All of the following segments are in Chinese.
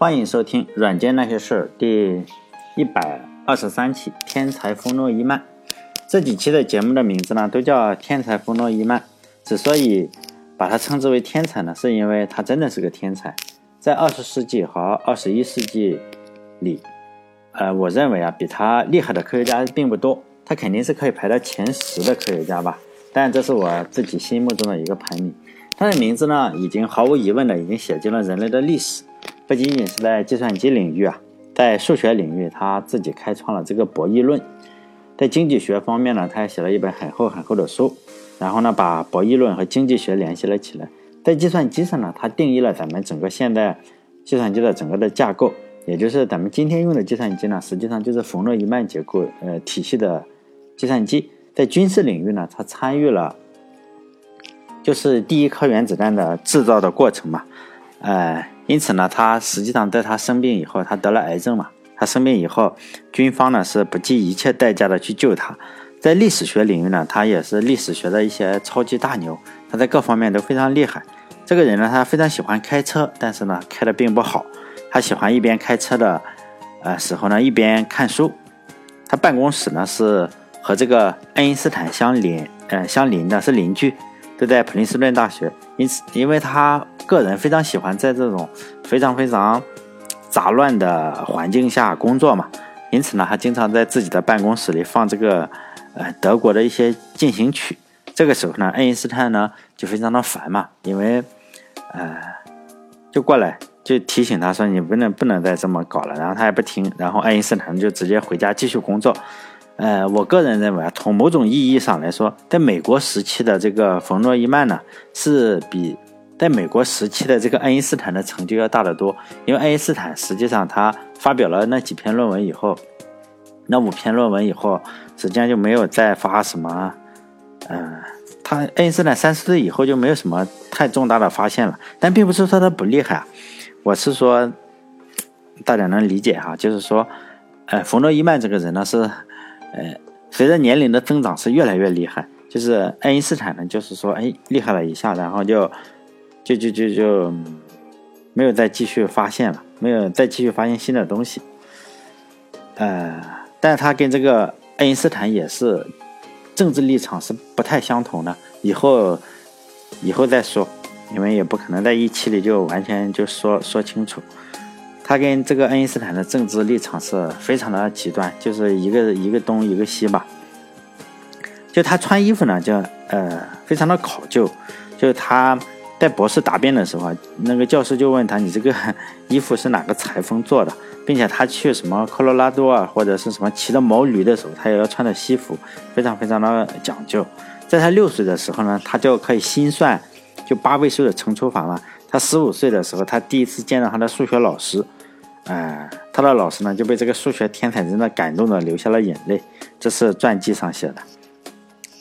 欢迎收听《软件那些事儿》第一百二十三期《天才冯诺依曼》。这几期的节目的名字呢，都叫《天才冯诺依曼》。之所以把它称之为天才呢，是因为他真的是个天才。在二十世纪和二十一世纪里，呃，我认为啊，比他厉害的科学家并不多。他肯定是可以排到前十的科学家吧？但这是我自己心目中的一个排名。他的名字呢，已经毫无疑问的已经写进了人类的历史。不仅仅是在计算机领域啊，在数学领域，他自己开创了这个博弈论；在经济学方面呢，他还写了一本很厚很厚的书，然后呢，把博弈论和经济学联系了起来。在计算机上呢，他定义了咱们整个现代计算机的整个的架构，也就是咱们今天用的计算机呢，实际上就是冯诺依曼结构呃体系的计算机。在军事领域呢，他参与了就是第一颗原子弹的制造的过程嘛，呃。因此呢，他实际上在他生病以后，他得了癌症嘛。他生病以后，军方呢是不计一切代价的去救他。在历史学领域呢，他也是历史学的一些超级大牛，他在各方面都非常厉害。这个人呢，他非常喜欢开车，但是呢，开的并不好。他喜欢一边开车的呃时候呢，一边看书。他办公室呢是和这个爱因斯坦相邻，呃相邻的是邻居，都在普林斯顿大学。因此，因为他。个人非常喜欢在这种非常非常杂乱的环境下工作嘛，因此呢，他经常在自己的办公室里放这个呃德国的一些进行曲。这个时候呢，爱因斯坦呢就非常的烦嘛，因为呃就过来就提醒他说你不能不能再这么搞了，然后他也不听，然后爱因斯坦就直接回家继续工作。呃，我个人认为啊，从某种意义上来说，在美国时期的这个冯诺依曼呢，是比。在美国时期的这个爱因斯坦的成就要大得多，因为爱因斯坦实际上他发表了那几篇论文以后，那五篇论文以后，实际上就没有再发什么，嗯，他爱因斯坦三十岁以后就没有什么太重大的发现了，但并不是说他不厉害啊，我是说大家能理解哈，就是说，呃，冯诺依曼这个人呢是，呃，随着年龄的增长是越来越厉害，就是爱因斯坦呢就是说，哎，厉害了一下，然后就。就就就就没有再继续发现了，没有再继续发现新的东西。呃，但是他跟这个爱因斯坦也是政治立场是不太相同的。以后以后再说，因为也不可能在一期里就完全就说说清楚。他跟这个爱因斯坦的政治立场是非常的极端，就是一个一个东一个西吧。就他穿衣服呢，就呃非常的考究，就他。在博士答辩的时候，那个教授就问他：“你这个衣服是哪个裁缝做的？”并且他去什么科罗拉多啊，或者是什么骑着毛驴的时候，他也要穿着西服，非常非常的讲究。在他六岁的时候呢，他就可以心算就八位数的乘除法了。他十五岁的时候，他第一次见到他的数学老师，哎，他的老师呢就被这个数学天才真的感动的流下了眼泪。这是传记上写的，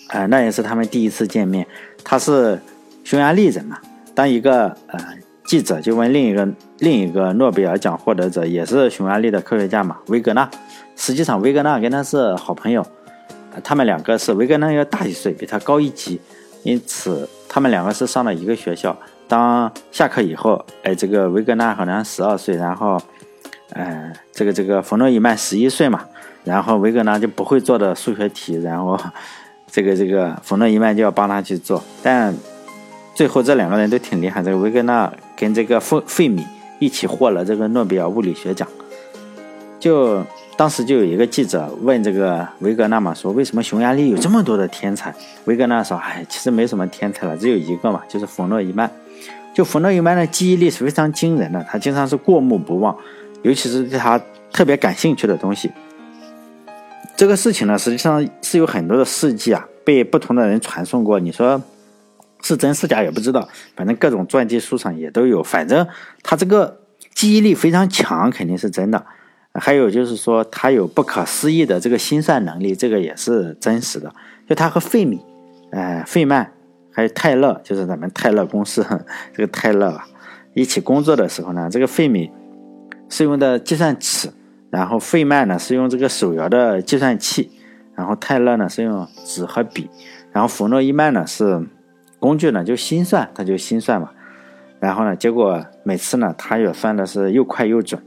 哎，那也是他们第一次见面。他是。匈牙利人嘛，当一个呃记者就问另一个另一个诺贝尔奖获得者，也是匈牙利的科学家嘛，维格纳。实际上，维格纳跟他是好朋友，他们两个是维格纳要大一岁，比他高一级，因此他们两个是上了一个学校。当下课以后，哎，这个维格纳好像十二岁，然后，嗯，这个这个冯诺依曼十一岁嘛，然后维格纳就不会做的数学题，然后 这个这个冯诺依曼就要帮他去做，但。最后这两个人都挺厉害，这个维格纳跟这个费费米一起获了这个诺贝尔物理学奖。就当时就有一个记者问这个维格纳嘛，说为什么匈牙利有这么多的天才？维格纳说，哎，其实没什么天才了，只有一个嘛，就是冯诺依曼。就冯诺依曼的记忆力是非常惊人的，他经常是过目不忘，尤其是对他特别感兴趣的东西。这个事情呢，实际上是有很多的事迹啊，被不同的人传颂过。你说？是真是假也不知道，反正各种传记书上也都有。反正他这个记忆力非常强，肯定是真的。还有就是说，他有不可思议的这个心算能力，这个也是真实的。就他和费米、呃费曼还有泰勒，就是咱们泰勒公司 这个泰勒，一起工作的时候呢，这个费米是用的计算尺，然后费曼呢是用这个手摇的计算器，然后泰勒呢是用纸和笔，然后冯诺依曼呢是。工具呢就心算，他就心算嘛。然后呢，结果每次呢，他也算的是又快又准。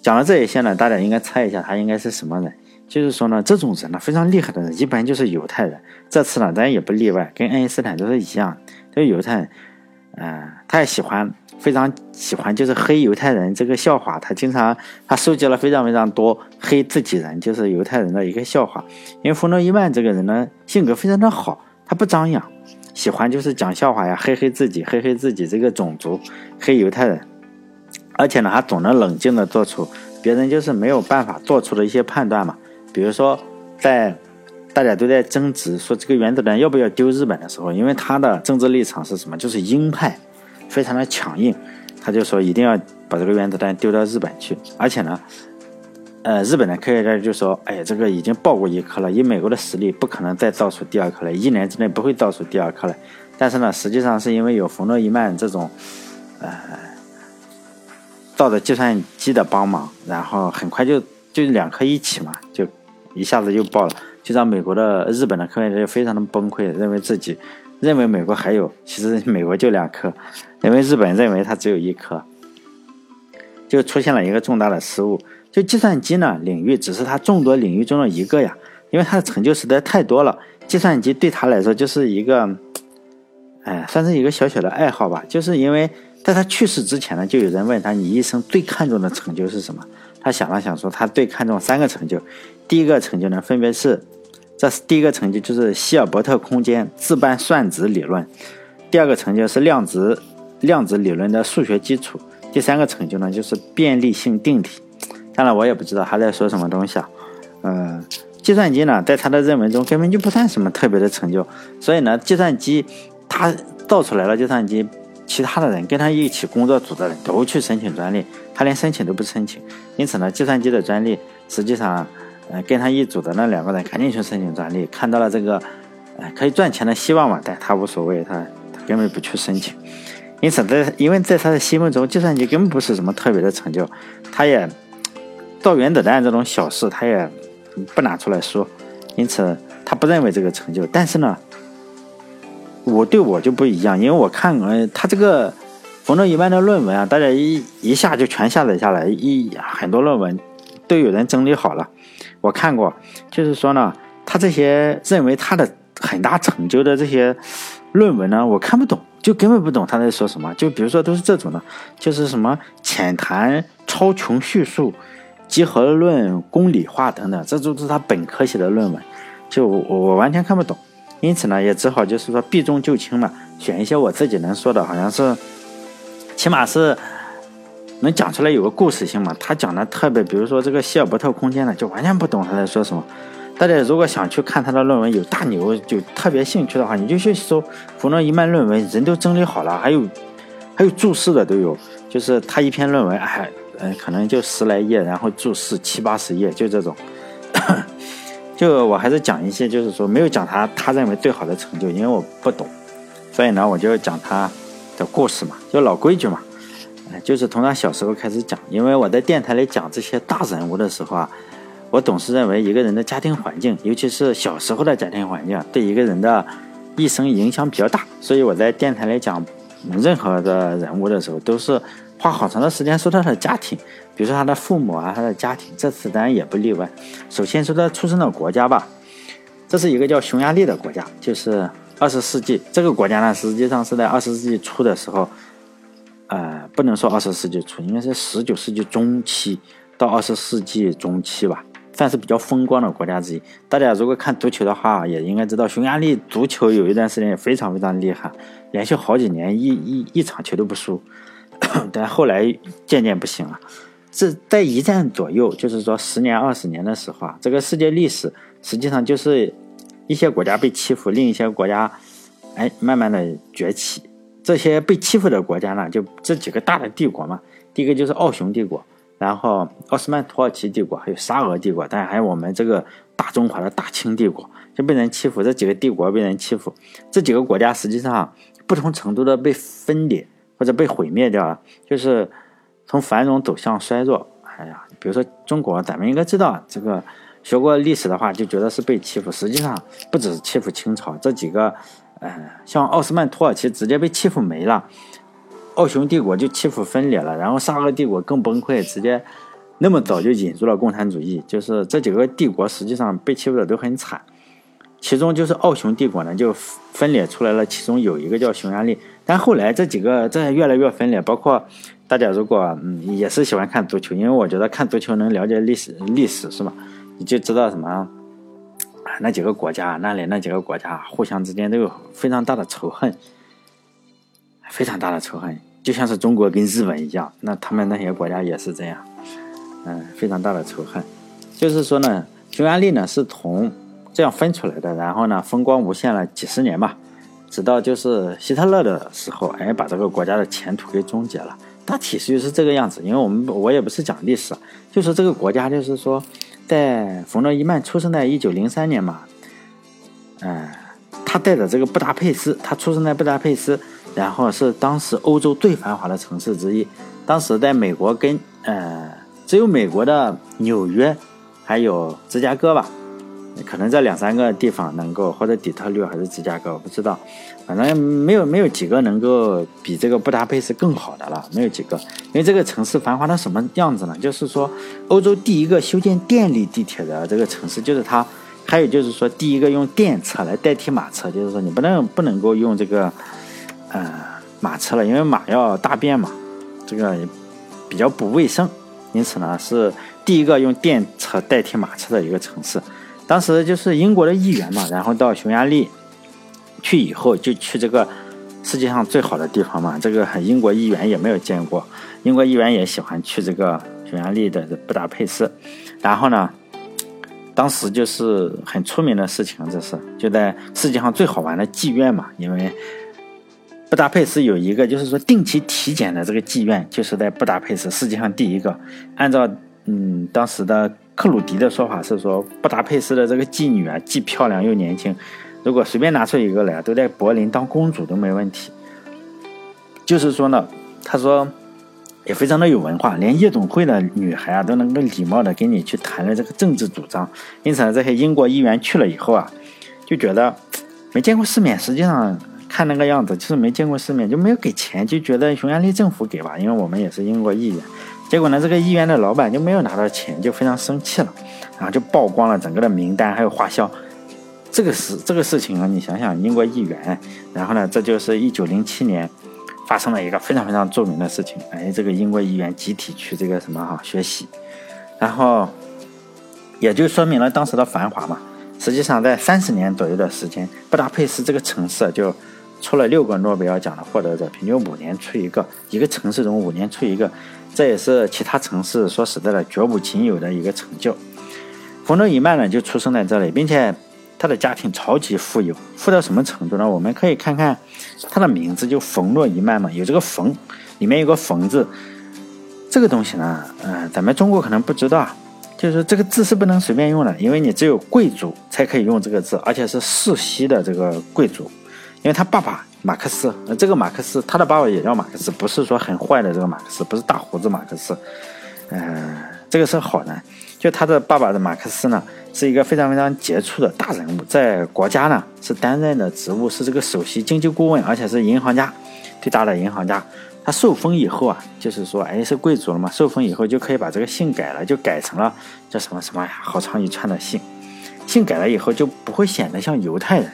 讲了这一些呢，大家应该猜一下他应该是什么人？就是说呢，这种人呢非常厉害的人，一般就是犹太人。这次呢，咱也不例外，跟爱因斯坦都是一样。这犹太人，嗯，他也喜欢，非常喜欢，就是黑犹太人这个笑话。他经常他收集了非常非常多黑自己人，就是犹太人的一个笑话。因为弗洛伊曼这个人呢，性格非常的好，他不张扬，喜欢就是讲笑话呀，黑黑自己，黑黑自己这个种族，黑犹太人。而且呢，他总能冷静的做出别人就是没有办法做出的一些判断嘛。比如说，在大家都在争执说这个原子弹要不要丢日本的时候，因为他的政治立场是什么？就是鹰派，非常的强硬，他就说一定要把这个原子弹丢到日本去。而且呢，呃，日本的科学家就说：“哎，这个已经爆过一颗了，以美国的实力，不可能再造出第二颗了，一年之内不会造出第二颗了。”但是呢，实际上是因为有冯诺依曼这种，呃，造的计算机的帮忙，然后很快就就两颗一起嘛，就。一下子就爆了，就让美国的、日本的科学家非常的崩溃，认为自己认为美国还有，其实 美国就两颗，因为日本认为它只有一颗，就出现了一个重大的失误。就计算机呢领域只是它众多领域中的一个呀，因为它的成就实在太多了，计算机对他来说就是一个，哎，算是一个小小的爱好吧。就是因为在他去世之前呢，就有人问他，你一生最看重的成就是什么？他想了想说，他最看重三个成就。第一个成就呢，分别是，这是第一个成就就是希尔伯特空间自伴算子理论，第二个成就是量子量子理论的数学基础，第三个成就呢就是便利性定体。当然我也不知道他在说什么东西啊，嗯，计算机呢在他的认为中根本就不算什么特别的成就，所以呢，计算机他造出来了计算机，其他的人跟他一起工作组的人都去申请专利，他连申请都不申请，因此呢，计算机的专利实际上。呃，跟他一组的那两个人肯定去申请专利，看到了这个，呃，可以赚钱的希望嘛，但他无所谓，他他根本不去申请。因此，在因为在他的心目中，计算机根本不是什么特别的成就，他也造原子弹这种小事，他也不拿出来说。因此，他不认为这个成就。但是呢，我对我就不一样，因为我看呃，他这个冯诺依曼的论文啊，大家一一下就全下载下来，一很多论文都有人整理好了。我看过，就是说呢，他这些认为他的很大成就的这些论文呢，我看不懂，就根本不懂他在说什么。就比如说都是这种的，就是什么浅谈超穷叙述、集合论公理化等等，这都是他本科写的论文，就我我完全看不懂。因此呢，也只好就是说避重就轻嘛，选一些我自己能说的，好像是，起码是。能讲出来有个故事性嘛？他讲的特别，比如说这个希尔伯特空间呢，就完全不懂他在说什么。大家如果想去看他的论文，有大牛就特别兴趣的话，你就去搜弗诺伊曼论文，人都整理好了，还有还有注释的都有。就是他一篇论文，哎，嗯，可能就十来页，然后注释七八十页，就这种。就我还是讲一些，就是说没有讲他他认为最好的成就，因为我不懂，所以呢，我就讲他的故事嘛，就老规矩嘛。就是从他小时候开始讲，因为我在电台里讲这些大人物的时候啊，我总是认为一个人的家庭环境，尤其是小时候的家庭环境，对一个人的一生影响比较大。所以我在电台里讲任何的人物的时候，都是花好长的时间说他的家庭，比如说他的父母啊，他的家庭。这次当然也不例外。首先说他出生的国家吧，这是一个叫匈牙利的国家，就是二十世纪这个国家呢，实际上是在二十世纪初的时候。呃，不能说二十世纪初，应该是十九世纪中期到二十世纪中期吧，算是比较风光的国家之一。大家如果看足球的话，也应该知道匈牙利足球有一段时间也非常非常厉害，连续好几年一一一场球都不输。但后来渐渐不行了。这在一战左右，就是说十年二十年的时候啊，这个世界历史实际上就是一些国家被欺负，另一些国家哎慢慢的崛起。这些被欺负的国家呢，就这几个大的帝国嘛。第一个就是奥匈帝国，然后奥斯曼土耳其帝国，还有沙俄帝国，当然还有我们这个大中华的大清帝国，就被人欺负。这几个帝国被人欺负，这几个国家实际上不同程度的被分裂或者被毁灭掉了，就是从繁荣走向衰弱。哎呀，比如说中国，咱们应该知道这个学过历史的话，就觉得是被欺负。实际上不只是欺负清朝这几个。嗯，像奥斯曼土耳其直接被欺负没了，奥匈帝国就欺负分裂了，然后沙俄帝国更崩溃，直接那么早就引入了共产主义。就是这几个帝国实际上被欺负的都很惨，其中就是奥匈帝国呢就分裂出来了，其中有一个叫匈牙利，但后来这几个这越来越分裂，包括大家如果嗯也是喜欢看足球，因为我觉得看足球能了解历史历史是吧？你就知道什么。那几个国家，那里那几个国家互相之间都有非常大的仇恨，非常大的仇恨，就像是中国跟日本一样，那他们那些国家也是这样，嗯，非常大的仇恨。就是说呢，匈牙利呢是从这样分出来的，然后呢风光无限了几十年吧，直到就是希特勒的时候，哎，把这个国家的前途给终结了。大体是就是这个样子，因为我们我也不是讲历史，就是这个国家就是说。在冯诺依曼出生在一九零三年嘛，嗯，他带着这个布达佩斯，他出生在布达佩斯，然后是当时欧洲最繁华的城市之一。当时在美国跟呃，只有美国的纽约，还有芝加哥吧。可能这两三个地方能够，或者底特律还是芝加哥，我不知道，反正没有没有几个能够比这个布达佩斯更好的了，没有几个。因为这个城市繁华到什么样子呢？就是说，欧洲第一个修建电力地铁的这个城市就是它，还有就是说，第一个用电车来代替马车，就是说你不能不能够用这个，呃，马车了，因为马要大便嘛，这个比较不卫生，因此呢，是第一个用电车代替马车的一个城市。当时就是英国的议员嘛，然后到匈牙利去以后，就去这个世界上最好的地方嘛。这个英国议员也没有见过，英国议员也喜欢去这个匈牙利的布达佩斯。然后呢，当时就是很出名的事情，这是就在世界上最好玩的妓院嘛。因为布达佩斯有一个就是说定期体检的这个妓院，就是在布达佩斯世界上第一个。按照嗯当时的。克鲁迪的说法是说，布达佩斯的这个妓女啊，既漂亮又年轻，如果随便拿出一个来，都在柏林当公主都没问题。就是说呢，他说也非常的有文化，连夜总会的女孩啊都能够礼貌的跟你去谈论这个政治主张。因此呢，这些英国议员去了以后啊，就觉得没见过世面。实际上看那个样子，就是没见过世面，就没有给钱，就觉得匈牙利政府给吧，因为我们也是英国议员。结果呢，这个议员的老板就没有拿到钱，就非常生气了，然后就曝光了整个的名单还有花销。这个事这个事情啊，你想想，英国议员，然后呢，这就是一九零七年发生了一个非常非常著名的事情。哎，这个英国议员集体去这个什么哈学习，然后也就说明了当时的繁华嘛。实际上，在三十年左右的时间，布达佩斯这个城市就出了六个诺贝尔奖的获得者，平均五年出一个，一个城市中五年出一个。这也是其他城市说实在的绝无仅有的一个成就。冯诺依曼呢就出生在这里，并且他的家庭超级富有，富到什么程度呢？我们可以看看他的名字，就冯诺依曼嘛，有这个冯，里面有个冯字。这个东西呢，嗯，咱们中国可能不知道，就是这个字是不能随便用的，因为你只有贵族才可以用这个字，而且是世袭的这个贵族，因为他爸爸。马克思，这个马克思，他的爸爸也叫马克思，不是说很坏的这个马克思，不是大胡子马克思，嗯，这个是好的。就他的爸爸的马克思呢，是一个非常非常杰出的大人物，在国家呢是担任的职务是这个首席经济顾问，而且是银行家，最大的银行家。他受封以后啊，就是说，哎，是贵族了嘛，受封以后就可以把这个姓改了，就改成了叫什么什么呀，好长一串的姓，姓改了以后就不会显得像犹太人。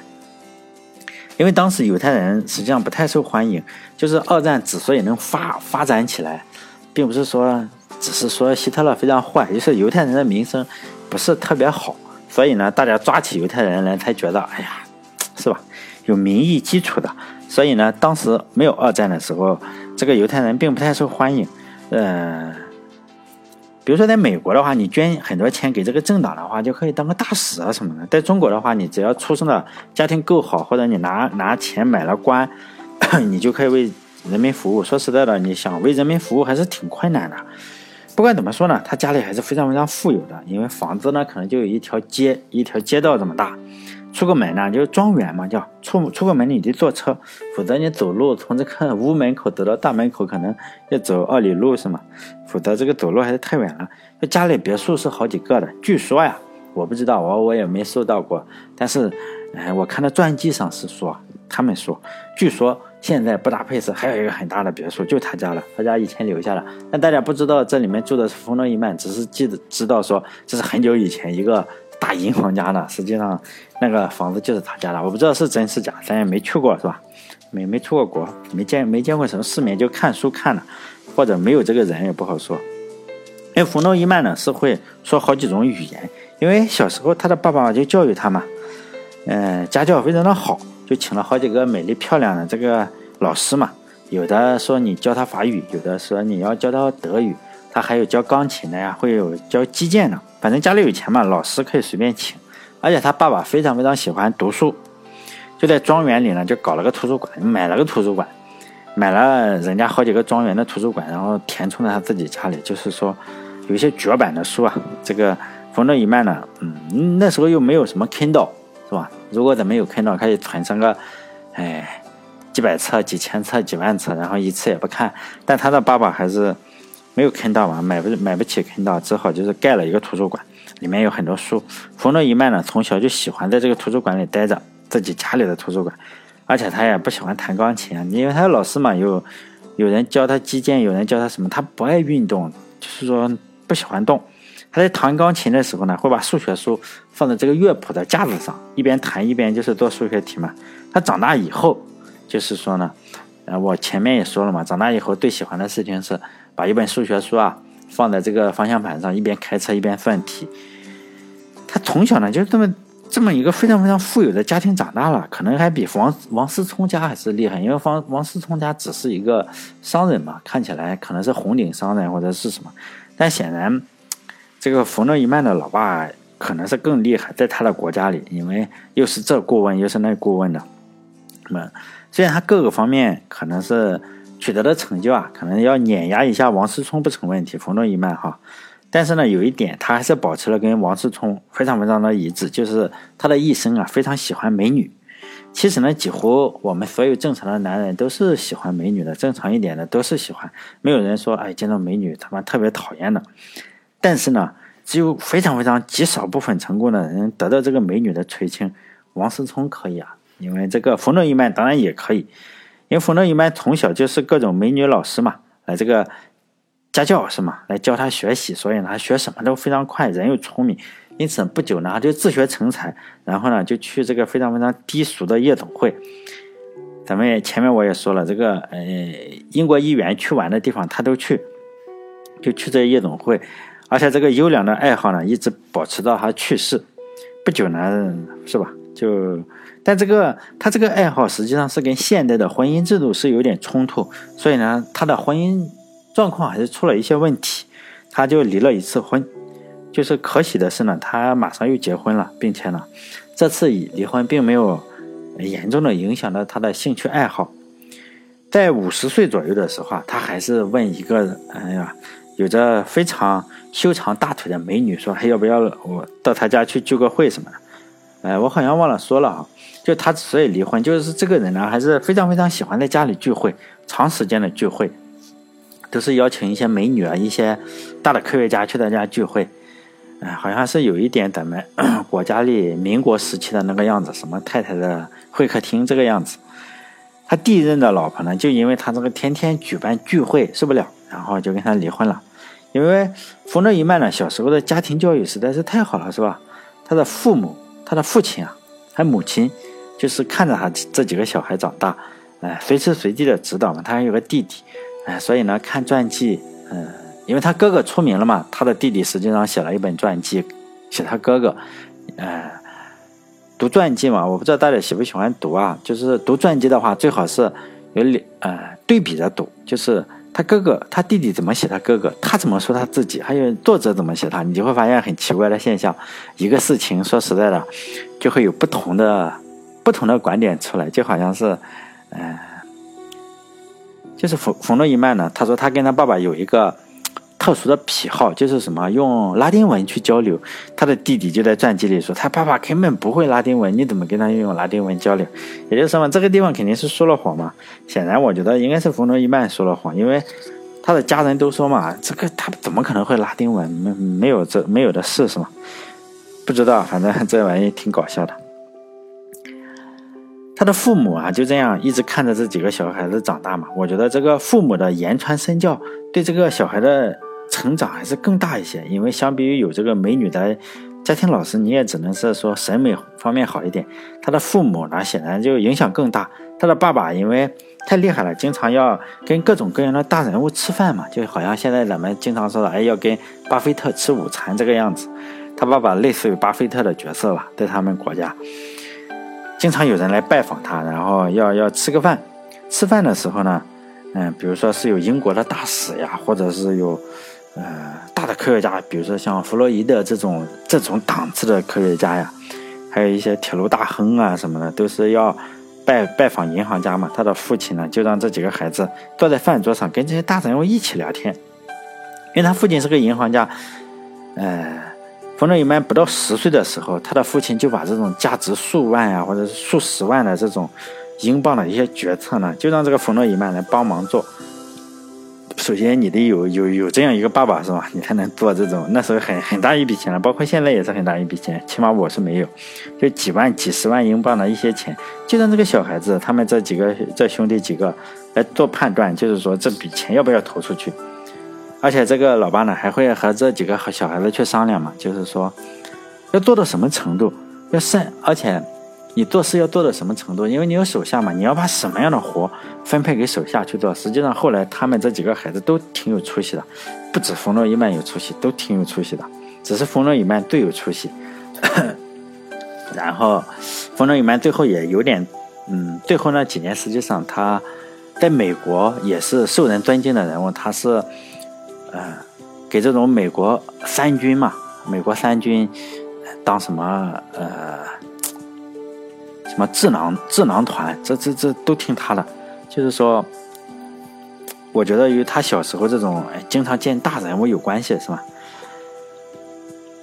因为当时犹太人实际上不太受欢迎，就是二战之所以能发发展起来，并不是说只是说希特勒非常坏，就是犹太人的名声不是特别好，所以呢，大家抓起犹太人来才觉得，哎呀，是吧？有民意基础的，所以呢，当时没有二战的时候，这个犹太人并不太受欢迎，嗯。比如说，在美国的话，你捐很多钱给这个政党的话，就可以当个大使啊什么的。在中国的话，你只要出生的家庭够好，或者你拿拿钱买了官，你就可以为人民服务。说实在的，你想为人民服务还是挺困难的。不管怎么说呢，他家里还是非常非常富有的，因为房子呢可能就有一条街一条街道这么大。出个门呢，就是庄园嘛，叫出出个门你得坐车，否则你走路从这个屋门口走到大门口可能要走二里路是吗？否则这个走路还是太远了。这家里别墅是好几个的，据说呀，我不知道，我我也没收到过，但是，哎，我看到传记上是说，他们说，据说现在布达佩斯还有一个很大的别墅，就他家了，他家以前留下了。但大家不知道这里面住的是冯诺依曼，只是记得知道说这是很久以前一个大银行家的，实际上那个房子就是他家的。我不知道是真是假，咱也没去过，是吧？没没出过国，没见没见过什么世面，就看书看了，或者没有这个人也不好说。因为冯诺依曼呢是会说好几种语言，因为小时候他的爸爸就教育他嘛，嗯，家教非常的好。就请了好几个美丽漂亮的这个老师嘛，有的说你教他法语，有的说你要教他德语，他还有教钢琴的呀，会有教击剑的。反正家里有钱嘛，老师可以随便请。而且他爸爸非常非常喜欢读书，就在庄园里呢，就搞了个图书馆，买了个图书馆，买了人家好几个庄园的图书馆，然后填充在他自己家里。就是说，有一些绝版的书啊，这个冯诺依曼呢，嗯，那时候又没有什么 Kindle。是吧？如果咱们有坑到，可以存上个，哎，几百册、几千册、几万册，然后一次也不看。但他的爸爸还是没有坑到嘛，买不买不起坑到，只好就是盖了一个图书馆，里面有很多书。冯诺依曼呢，从小就喜欢在这个图书馆里待着，自己家里的图书馆，而且他也不喜欢弹钢琴，因为他的老师嘛，有有人教他击剑，有人教他什么，他不爱运动，就是说不喜欢动。他在弹钢琴的时候呢，会把数学书放在这个乐谱的架子上，一边弹一边就是做数学题嘛。他长大以后，就是说呢，呃，我前面也说了嘛，长大以后最喜欢的事情是把一本数学书啊放在这个方向盘上，一边开车一边算题。他从小呢就这么这么一个非常非常富有的家庭长大了，可能还比王王思聪家还是厉害，因为王王思聪家只是一个商人嘛，看起来可能是红顶商人或者是什么，但显然。这个冯诺依曼的老爸可能是更厉害，在他的国家里，因为又是这顾问又是那顾问的。那，虽然他各个方面可能是取得的成就啊，可能要碾压一下王思聪不成问题。冯诺依曼哈，但是呢，有一点他还是保持了跟王思聪非常非常的一致，就是他的一生啊非常喜欢美女。其实呢，几乎我们所有正常的男人都是喜欢美女的，正常一点的都是喜欢，没有人说哎见到美女他妈特别讨厌的。但是呢，只有非常非常极少部分成功的人得到这个美女的垂青。王思聪可以啊，因为这个冯诺依曼当然也可以，因为冯诺依曼从小就是各种美女老师嘛，来这个家教是嘛，来教他学习，所以呢，他学什么都非常快，人又聪明，因此不久呢，他就自学成才，然后呢，就去这个非常非常低俗的夜总会。咱们前面我也说了，这个呃，英国议员去玩的地方他都去，就去这夜总会。而且这个优良的爱好呢，一直保持到他去世不久呢，是吧？就，但这个他这个爱好实际上是跟现代的婚姻制度是有点冲突，所以呢，他的婚姻状况还是出了一些问题，他就离了一次婚。就是可喜的是呢，他马上又结婚了，并且呢，这次离婚并没有严重的影响到他的兴趣爱好。在五十岁左右的时候啊，他还是问一个，哎呀。有着非常修长大腿的美女说：“还要不要我到她家去聚个会什么的？”哎，我好像忘了说了啊。就他之所以离婚，就是这个人呢还是非常非常喜欢在家里聚会，长时间的聚会，都是邀请一些美女啊、一些大的科学家去他家聚会。哎，好像是有一点咱们 国家里民国时期的那个样子，什么太太的会客厅这个样子。他第一任的老婆呢，就因为他这个天天举办聚会受不了，然后就跟他离婚了。因为冯诺依曼呢，小时候的家庭教育实在是太好了，是吧？他的父母，他的父亲啊，还母亲，就是看着他这几个小孩长大，哎，随时随地的指导嘛。他还有个弟弟，哎，所以呢，看传记，嗯，因为他哥哥出名了嘛，他的弟弟实际上写了一本传记，写他哥哥，哎，读传记嘛，我不知道大家喜不喜欢读啊？就是读传记的话，最好是有两，呃，对比着读，就是。他哥哥、他弟弟怎么写他哥哥？他怎么说他自己？还有作者怎么写他？你就会发现很奇怪的现象。一个事情说实在的，就会有不同的、不同的观点出来，就好像是，嗯，就是冯冯诺依曼呢，他说他跟他爸爸有一个。特殊的癖好就是什么？用拉丁文去交流。他的弟弟就在传记里说，他爸爸根本不会拉丁文，你怎么跟他用拉丁文交流？也就是说嘛，这个地方肯定是说了谎嘛。显然，我觉得应该是冯诺依曼说了谎，因为他的家人都说嘛，这个他怎么可能会拉丁文？没没有这没有的事是吗？不知道，反正这玩意挺搞笑的。他的父母啊，就这样一直看着这几个小孩子长大嘛。我觉得这个父母的言传身教，对这个小孩的成长还是更大一些。因为相比于有这个美女的家庭老师，你也只能是说审美方面好一点。他的父母呢，显然就影响更大。他的爸爸因为太厉害了，经常要跟各种各样的大人物吃饭嘛，就好像现在咱们经常说的，哎，要跟巴菲特吃午餐这个样子。他爸爸类似于巴菲特的角色吧，在他们国家。经常有人来拜访他，然后要要吃个饭。吃饭的时候呢，嗯，比如说是有英国的大使呀，或者是有呃大的科学家，比如说像弗洛伊德这种这种档次的科学家呀，还有一些铁路大亨啊什么的，都是要拜拜访银行家嘛。他的父亲呢，就让这几个孩子坐在饭桌上跟这些大人物一起聊天，因为他父亲是个银行家，呃。冯诺依曼不到十岁的时候，他的父亲就把这种价值数万呀，或者是数十万的这种英镑的一些决策呢，就让这个冯诺依曼来帮忙做。首先，你得有有有这样一个爸爸是吧？你才能做这种那时候很很大一笔钱了，包括现在也是很大一笔钱，起码我是没有，就几万、几十万英镑的一些钱，就让这个小孩子他们这几个这兄弟几个来做判断，就是说这笔钱要不要投出去。而且这个老爸呢，还会和这几个小孩子去商量嘛，就是说，要做到什么程度，要善，而且你做事要做到什么程度，因为你有手下嘛，你要把什么样的活分配给手下去做。实际上后来他们这几个孩子都挺有出息的，不止冯诺依曼有出息，都挺有出息的，只是冯诺依曼最有出息。然后冯诺依曼最后也有点，嗯，最后那几年实际上他在美国也是受人尊敬的人物，他是。嗯，给这种美国三军嘛，美国三军当什么呃什么智囊智囊团，这这这都听他的。就是说，我觉得与他小时候这种经常见大人物有关系，是吧？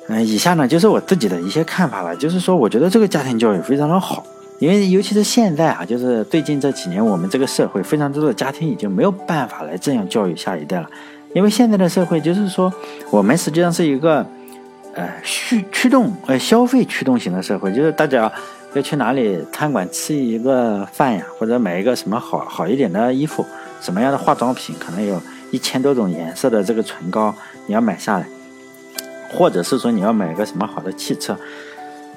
嗯，以下呢就是我自己的一些看法了。就是说，我觉得这个家庭教育非常的好，因为尤其是现在啊，就是最近这几年，我们这个社会非常多的家庭已经没有办法来这样教育下一代了。因为现在的社会就是说，我们实际上是一个，呃，驱驱动呃消费驱动型的社会，就是大家要去哪里餐馆吃一个饭呀，或者买一个什么好好一点的衣服，什么样的化妆品，可能有一千多种颜色的这个唇膏，你要买下来，或者是说你要买个什么好的汽车，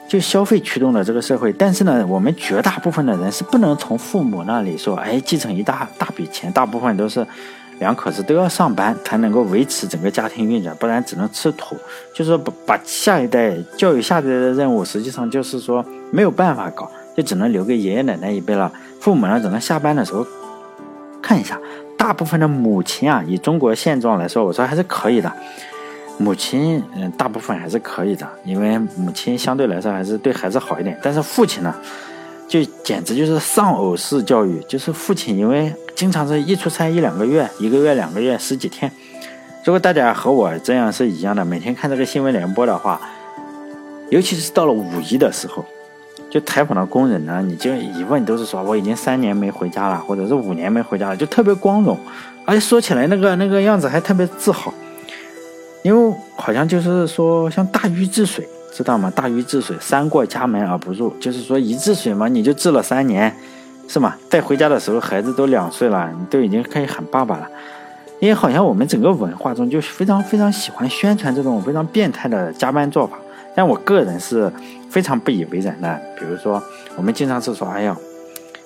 就消费驱动的这个社会。但是呢，我们绝大部分的人是不能从父母那里说，哎，继承一大大笔钱，大部分都是。两口子都要上班才能够维持整个家庭运转，不然只能吃土。就是说，把把下一代教育下一代的任务，实际上就是说没有办法搞，就只能留给爷爷奶奶一辈了。父母呢，只能下班的时候看一下。大部分的母亲啊，以中国现状来说，我说还是可以的。母亲，嗯，大部分还是可以的，因为母亲相对来说还是对孩子好一点。但是父亲呢？就简直就是丧偶式教育，就是父亲因为经常是一出差一两个月，一个月两个月十几天。如果大家和我这样是一样的，每天看这个新闻联播的话，尤其是到了五一的时候，就采访的工人呢，你就一问都是说我已经三年没回家了，或者是五年没回家了，就特别光荣，而且说起来那个那个样子还特别自豪，因为好像就是说像大禹治水。知道吗？大禹治水，三过家门而不入，就是说一治水嘛，你就治了三年，是吗？再回家的时候，孩子都两岁了，你都已经可以喊爸爸了。因为好像我们整个文化中就非常非常喜欢宣传这种非常变态的加班做法，但我个人是非常不以为然的。比如说，我们经常是说，哎呀。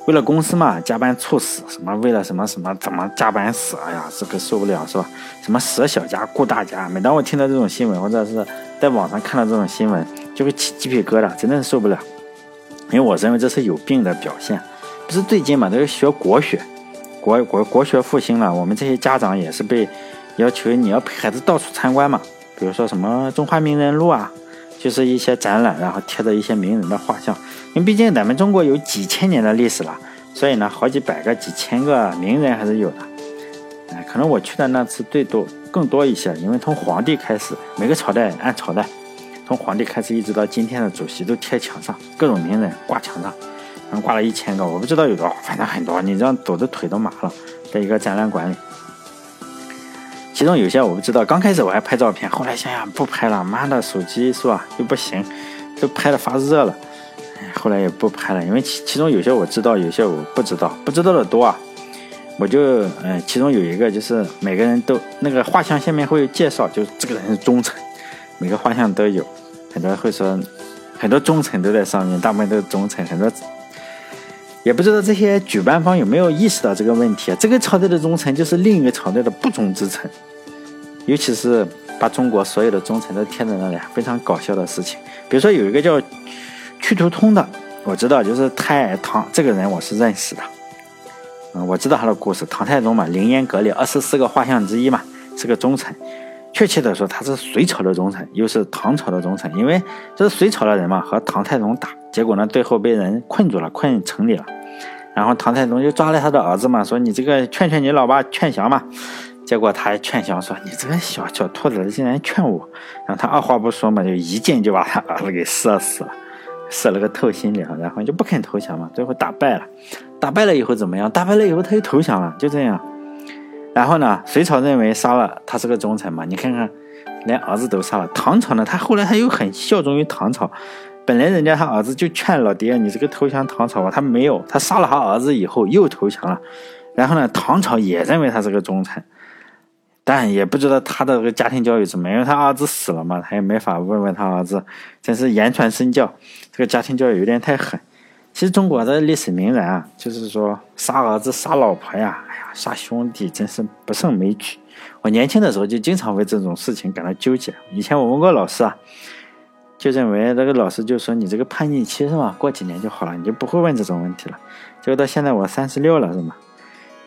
为了公司嘛，加班猝死什么？为了什么什么？怎么加班死？哎呀，这个受不了是吧？什么舍小家顾大家？每当我听到这种新闻，或者是在网上看到这种新闻，就会起鸡皮疙瘩，真的是受不了。因为我认为这是有病的表现。不是最近嘛，都是学国学，国国国学复兴了，我们这些家长也是被要求你要陪孩子到处参观嘛，比如说什么中华名人录啊。就是一些展览，然后贴的一些名人的画像，因为毕竟咱们中国有几千年的历史了，所以呢，好几百个、几千个名人还是有的。哎，可能我去的那次最多更多一些，因为从皇帝开始，每个朝代按朝代，从皇帝开始一直到今天的主席都贴墙上，各种名人挂墙上，然后挂了一千个，我不知道有多少，反正很多，你这样走的腿都麻了，在一个展览馆里。其中有些我不知道，刚开始我还拍照片，后来想想不拍了，妈的手机是吧又不行，都拍的发热了，后来也不拍了，因为其其中有些我知道，有些我不知道，不知道的多啊。我就嗯，其中有一个就是每个人都那个画像下面会有介绍，就是这个人是忠臣，每个画像都有，很多会说很多忠臣都在上面，大部分都是忠臣，很多也不知道这些举办方有没有意识到这个问题啊？这个朝代的忠臣就是另一个朝代的不忠之臣，尤其是把中国所有的忠臣都贴在那里，非常搞笑的事情。比如说有一个叫屈突通的，我知道，就是太唐这个人我是认识的。嗯，我知道他的故事，唐太宗嘛，凌烟阁里二十四个画像之一嘛，是个忠臣。确切的说，他是隋朝的忠臣，又是唐朝的忠臣。因为这是隋朝的人嘛，和唐太宗打，结果呢，最后被人困住了，困城里了。然后唐太宗就抓了他的儿子嘛，说你这个劝劝你老爸劝降嘛。结果他还劝降说，你这个小小兔子竟然劝我。然后他二话不说嘛，就一箭就把他儿子给射死了。射了个透心凉，然后就不肯投降嘛，最后打败了，打败了以后怎么样？打败了以后他又投降了，就这样。然后呢，隋朝认为杀了他是个忠臣嘛，你看看，连儿子都杀了。唐朝呢，他后来他又很效忠于唐朝，本来人家他儿子就劝老爹，你这个投降唐朝吧，他没有，他杀了他儿子以后又投降了。然后呢，唐朝也认为他是个忠臣。但也不知道他的这个家庭教育怎么，因为他儿子死了嘛，他也没法问问他儿子。真是言传身教，这个家庭教育有点太狠。其实中国的历史名人啊，就是说杀儿子、杀老婆呀，哎呀，杀兄弟，真是不胜枚举。我年轻的时候就经常为这种事情感到纠结。以前我问过老师啊，就认为那个老师就说你这个叛逆期是吧？过几年就好了，你就不会问这种问题了。结果到现在我三十六了是吗？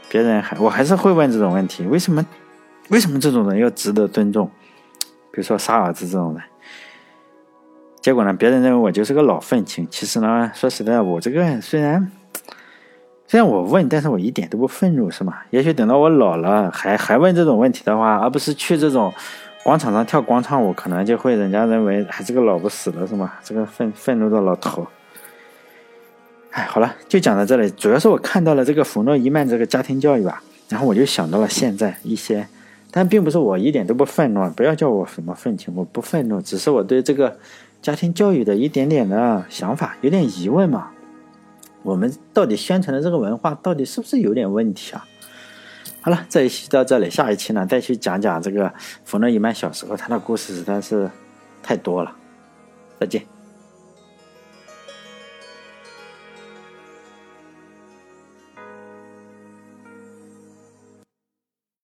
别人还我还是会问这种问题，为什么？为什么这种人要值得尊重？比如说杀儿子这种人，结果呢，别人认为我就是个老愤青。其实呢，说实在，我这个虽然虽然我问，但是我一点都不愤怒，是吗？也许等到我老了，还还问这种问题的话，而不是去这种广场上跳广场舞，可能就会人家认为还是个老不死的，是吗？这个愤愤怒的老头。哎，好了，就讲到这里。主要是我看到了这个弗诺伊曼这个家庭教育吧，然后我就想到了现在一些。但并不是我一点都不愤怒，不要叫我什么愤青，我不愤怒，只是我对这个家庭教育的一点点的想法有点疑问嘛。我们到底宣传的这个文化到底是不是有点问题啊？好了，这一期到这里，下一期呢再去讲讲这个弗洛伊曼小时候他的故事，实在是太多了。再见。